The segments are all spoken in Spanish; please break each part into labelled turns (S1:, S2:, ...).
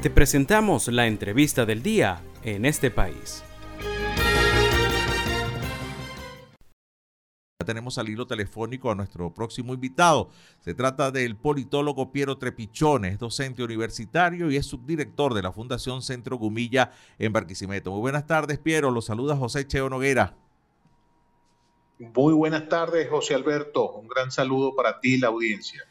S1: Te presentamos la entrevista del día en este país.
S2: tenemos al hilo telefónico a nuestro próximo invitado. Se trata del politólogo Piero Trepichones, es docente universitario y es subdirector de la Fundación Centro Gumilla en Barquisimeto. Muy buenas tardes, Piero. Los saluda José Cheo Noguera.
S3: Muy buenas tardes, José Alberto. Un gran saludo para ti y la audiencia.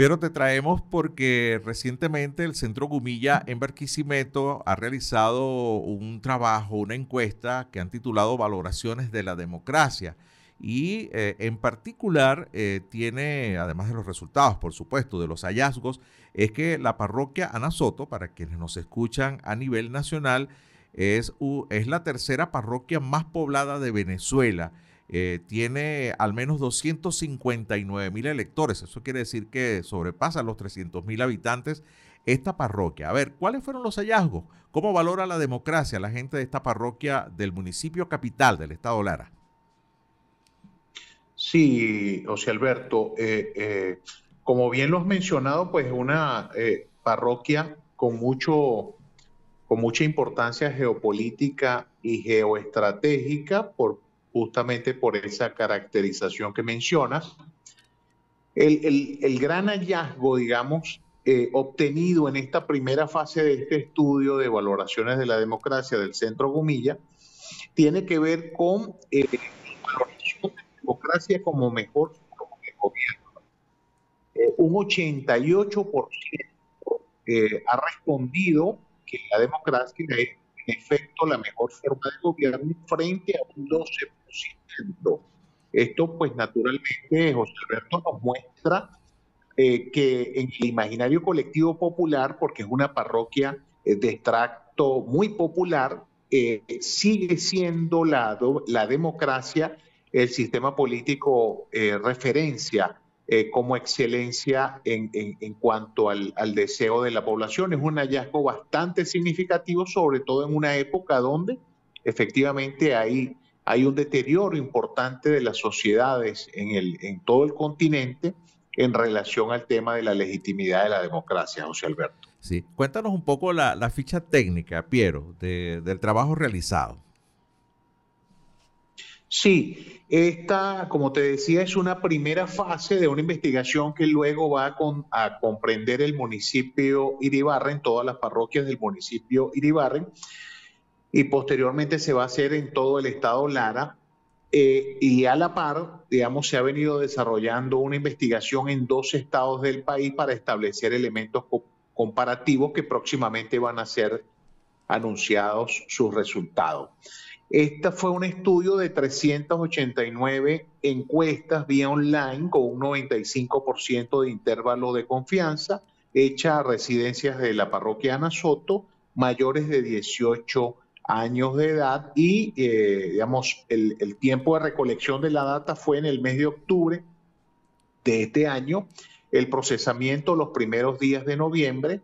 S2: Pero te traemos porque recientemente el Centro Gumilla en Barquisimeto ha realizado un trabajo, una encuesta que han titulado Valoraciones de la Democracia. Y eh, en particular eh, tiene, además de los resultados, por supuesto, de los hallazgos, es que la parroquia Ana Soto, para quienes nos escuchan a nivel nacional, es, es la tercera parroquia más poblada de Venezuela eh, tiene al menos 259 mil electores. Eso quiere decir que sobrepasa los 300 mil habitantes esta parroquia. A ver, ¿cuáles fueron los hallazgos? ¿Cómo valora la democracia la gente de esta parroquia del municipio capital del estado Lara?
S3: Sí, José Alberto, eh, eh, como bien lo has mencionado, pues una parroquia con mucho con mucha importancia geopolítica y geoestratégica por justamente por esa caracterización que mencionas. El, gran hallazgo, digamos, eh, obtenido en esta primera fase de este estudio de valoraciones de la democracia del Centro Gumilla, tiene que ver con eh, la valoración de la democracia como mejor forma de gobierno. Eh, un 88% ha respondido que la democracia es en efecto la mejor forma de gobierno frente a un 12% esto, pues naturalmente, José Alberto nos muestra eh, que en el imaginario colectivo popular, porque es una parroquia eh, de extracto muy popular, eh, sigue siendo la, democracia el sistema político referencia como excelencia en, cuanto al, deseo de la población. Es un hallazgo bastante significativo, sobre todo en una época donde efectivamente hay hay un deterioro importante de las sociedades en, el, en todo el continente en relación al tema de la legitimidad de la democracia, José Alberto.
S2: Sí, cuéntanos un poco la, ficha técnica, Piero, del trabajo realizado.
S3: Sí, esta, como te decía, es una primera fase de una investigación que luego va a, a comprender el municipio Iribarren, todas las parroquias del municipio Iribarren, y posteriormente se va a hacer en todo el estado Lara. Eh, y a la par, digamos, se ha venido desarrollando una investigación en dos estados del país para establecer elementos comparativos que próximamente van a ser anunciados sus resultados. Este fue un estudio de 389 encuestas vía online con un 95% de intervalo de confianza hecha a residencias de la parroquia Ana Soto mayores de 18 años de edad y, eh, digamos, el, tiempo de recolección de la data fue en el mes de octubre de este año, el procesamiento los primeros días de noviembre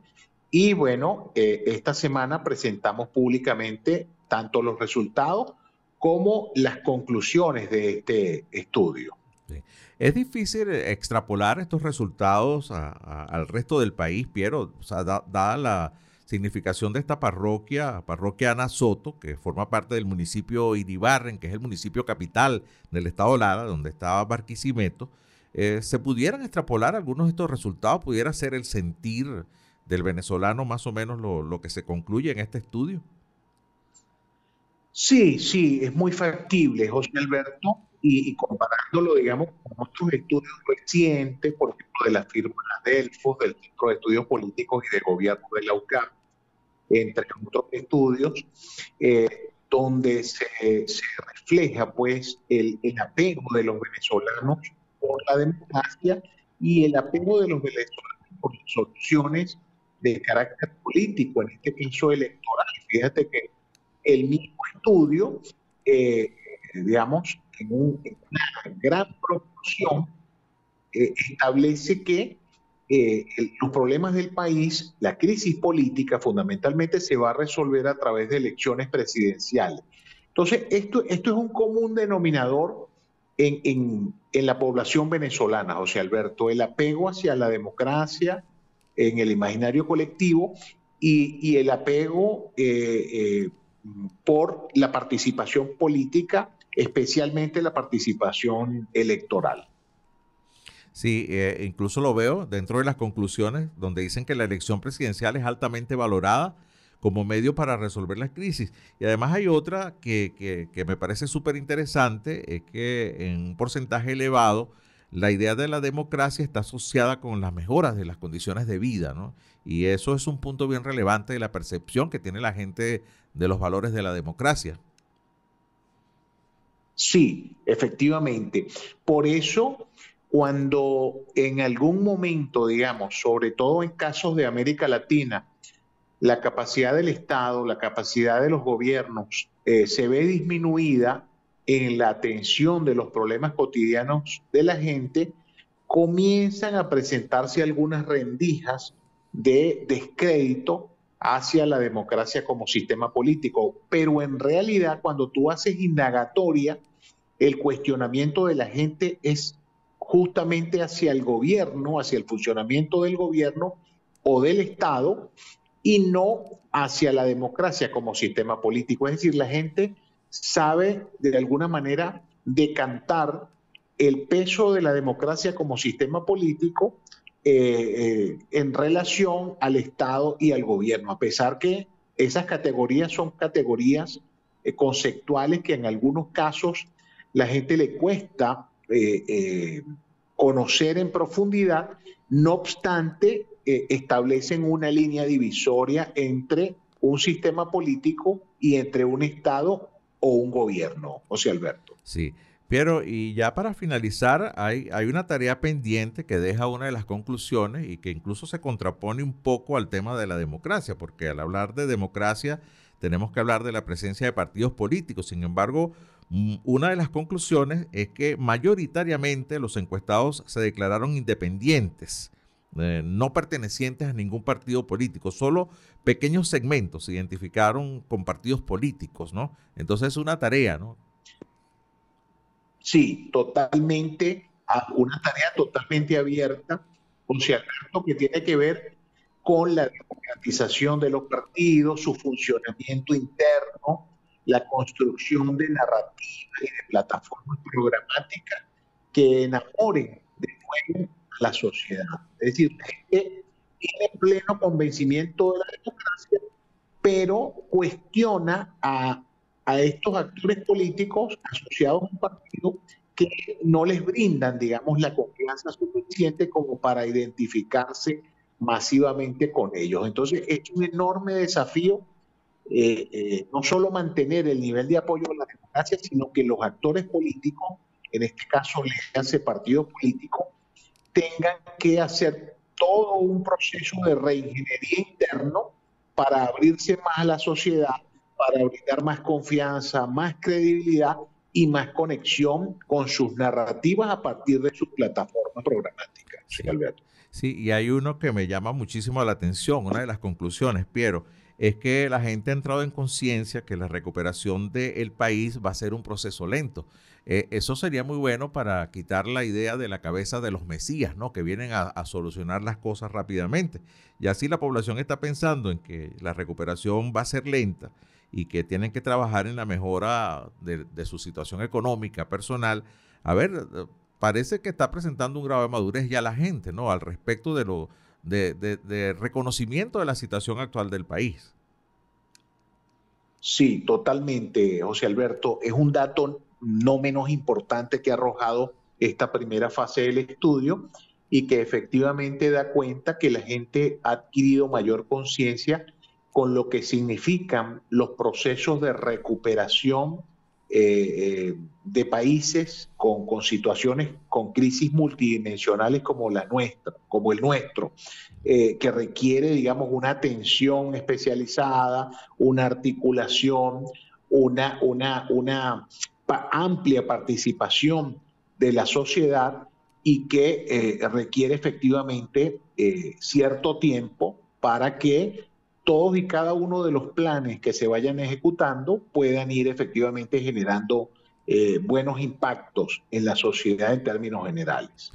S3: y bueno, eh, esta semana presentamos públicamente tanto los resultados como las conclusiones de este estudio.
S2: Es difícil extrapolar estos resultados al resto del país, Piero, o sea, dada la significación de esta parroquia, parroquia Ana Soto, que forma parte del municipio Iribarren, que es el municipio capital del estado Lara, donde estaba Barquisimeto, eh, se pudieran extrapolar algunos de estos resultados, pudiera ser el sentir del venezolano más o menos lo, que se concluye en este estudio.
S3: Sí, sí, es muy factible, José Alberto, y, comparándolo, digamos, con otros estudios recientes, por ejemplo, de la firma Delfos, del Centro de Estudios Políticos y de Gobierno de la UCAP, entre otros estudios, eh, donde se, refleja pues el, apego de los venezolanos por la democracia y el apego de los venezolanos por soluciones de carácter político, en este caso electoral. Fíjate que el mismo estudio, eh, digamos, en, una gran proporción, eh, establece que eh, los problemas del país, la crisis política fundamentalmente se va a resolver a través de elecciones presidenciales. Entonces, esto, esto es un común denominador en, en, la población venezolana, José Alberto, el apego hacia la democracia en el imaginario colectivo y, el apego eh, por la participación política, especialmente la participación electoral.
S2: Sí, incluso lo veo dentro de las conclusiones donde dicen que la elección presidencial es altamente valorada como medio para resolver la crisis. Y además hay otra que, me parece súper interesante, es que en un porcentaje elevado la idea de la democracia está asociada con las mejoras de las condiciones de vida, ¿no? Y eso es un punto bien relevante de la percepción que tiene la gente de los valores de la democracia.
S3: Sí, efectivamente. Por eso, cuando en algún momento, digamos, sobre todo en casos de América Latina, la capacidad del Estado, la capacidad de los gobiernos eh, se ve disminuida en la atención de los problemas cotidianos de la gente, comienzan a presentarse algunas rendijas de descrédito hacia la democracia como sistema político. Pero en realidad, cuando tú haces indagatoria, el cuestionamiento de la gente es justamente hacia el gobierno, hacia el funcionamiento del gobierno o del Estado, y no hacia la democracia como sistema político. Es decir, la gente sabe de alguna manera decantar el peso de la democracia como sistema político eh, eh, en relación al Estado y al gobierno, a pesar que esas categorías son categorías eh, conceptuales que en algunos casos la gente le cuesta conocer en profundidad, no obstante, eh, establecen una línea divisoria entre un sistema político y entre un Estado o un gobierno, José Alberto.
S2: Sí. Pero, y ya para finalizar, hay, hay una tarea pendiente que deja una de las conclusiones y que incluso se contrapone un poco al tema de la democracia, porque al hablar de democracia tenemos que hablar de la presencia de partidos políticos. Sin embargo, una de las conclusiones es que mayoritariamente los encuestados se declararon independientes eh, no pertenecientes a ningún partido político, solo pequeños segmentos se identificaron con partidos políticos, ¿no? Entonces es una tarea, ¿no?
S3: Sí, totalmente, una tarea totalmente abierta, un cierto que tiene que ver con la democratización de los partidos, su funcionamiento interno, la construcción de narrativas y de plataformas programáticas que enamoren de nuevo la sociedad. Es decir, que tiene pleno convencimiento de la democracia, pero cuestiona a, estos actores políticos asociados a un partido que no les brindan, digamos, la confianza suficiente como para identificarse masivamente con ellos. Entonces, es un enorme desafío eh, eh, no solo mantener el nivel de apoyo a la democracia, sino que los actores políticos, en este caso le hace partido político, tengan que hacer todo un proceso de reingeniería interno para abrirse más a la sociedad, para brindar más confianza, más credibilidad y más conexión con sus narrativas a partir de su plataforma programática.
S2: Sí. Sí, y hay uno que me llama muchísimo la atención, una de las conclusiones, Piero, es que la gente ha entrado en conciencia que la recuperación del país va a ser un proceso lento. Eh, eso sería muy bueno para quitar la idea de la cabeza de los mesías, ¿no? Que vienen a, solucionar las cosas rápidamente. Y así la población está pensando en que la recuperación va a ser lenta y que tienen que trabajar en la mejora de, su situación económica, personal. A ver, parece que está presentando un grave madurez ya la gente, ¿no? Al respecto de lo de, de reconocimiento de la situación actual del país.
S3: Sí, totalmente, José Alberto. Es un dato no menos importante que ha arrojado esta primera fase del estudio y que efectivamente da cuenta que la gente ha adquirido mayor conciencia con lo que significan los procesos de recuperación eh, eh, de países con, con, situaciones, con crisis multidimensionales como la nuestra, como el nuestro, eh, que requiere, digamos, una atención especializada, una articulación, una, una, una amplia participación de la sociedad y que requiere efectivamente cierto tiempo para que todos y cada uno de los planes que se vayan ejecutando puedan ir efectivamente generando eh, buenos impactos en la sociedad en términos generales.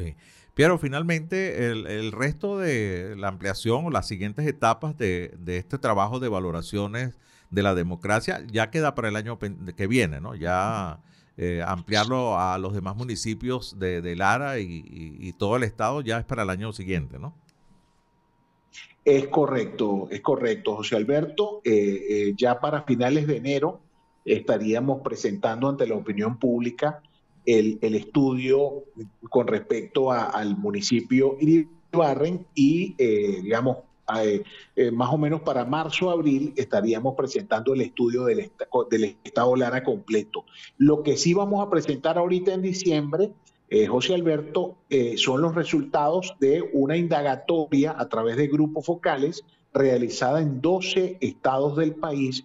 S2: Pero finalmente el, resto de la ampliación o las siguientes etapas de, este trabajo de valoraciones de la democracia ya queda para el año que viene, ¿no? Ya eh, ampliarlo a los demás municipios de, Lara y, todo el estado ya es para el año siguiente, ¿no?
S3: Es correcto, es correcto, José Alberto. Eh, eh, ya para finales de enero estaríamos presentando ante la opinión pública el, estudio con respecto al municipio Iribarren y, eh, digamos, eh, más o menos para marzo abril estaríamos presentando el estudio del, del Estado Lara completo. Lo que sí vamos a presentar ahorita en diciembre José Alberto, son los resultados de una indagatoria a través de grupos focales realizada en 12 estados del país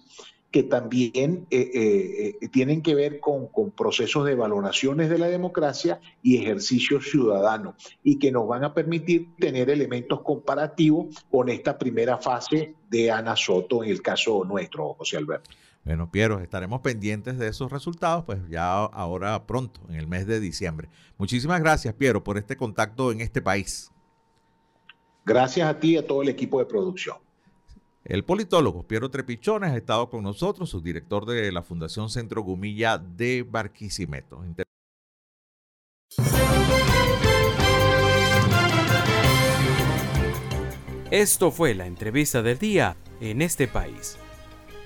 S3: que también eh, eh, eh, tienen que ver con, procesos de valoraciones de la democracia y ejercicio ciudadano y que nos van a permitir tener elementos comparativos con esta primera fase de Ana Soto en el caso nuestro, José Alberto.
S2: Bueno, Piero, estaremos pendientes de esos resultados, pues ya ahora pronto, en el mes de diciembre. Muchísimas gracias, Piero, por este contacto en este país.
S3: Gracias a ti y a todo el equipo de producción.
S2: El politólogo Piero Trepichones ha estado con nosotros, subdirector de la Fundación Centro Gumilla de Barquisimeto.
S1: Esto fue la entrevista del día en este país.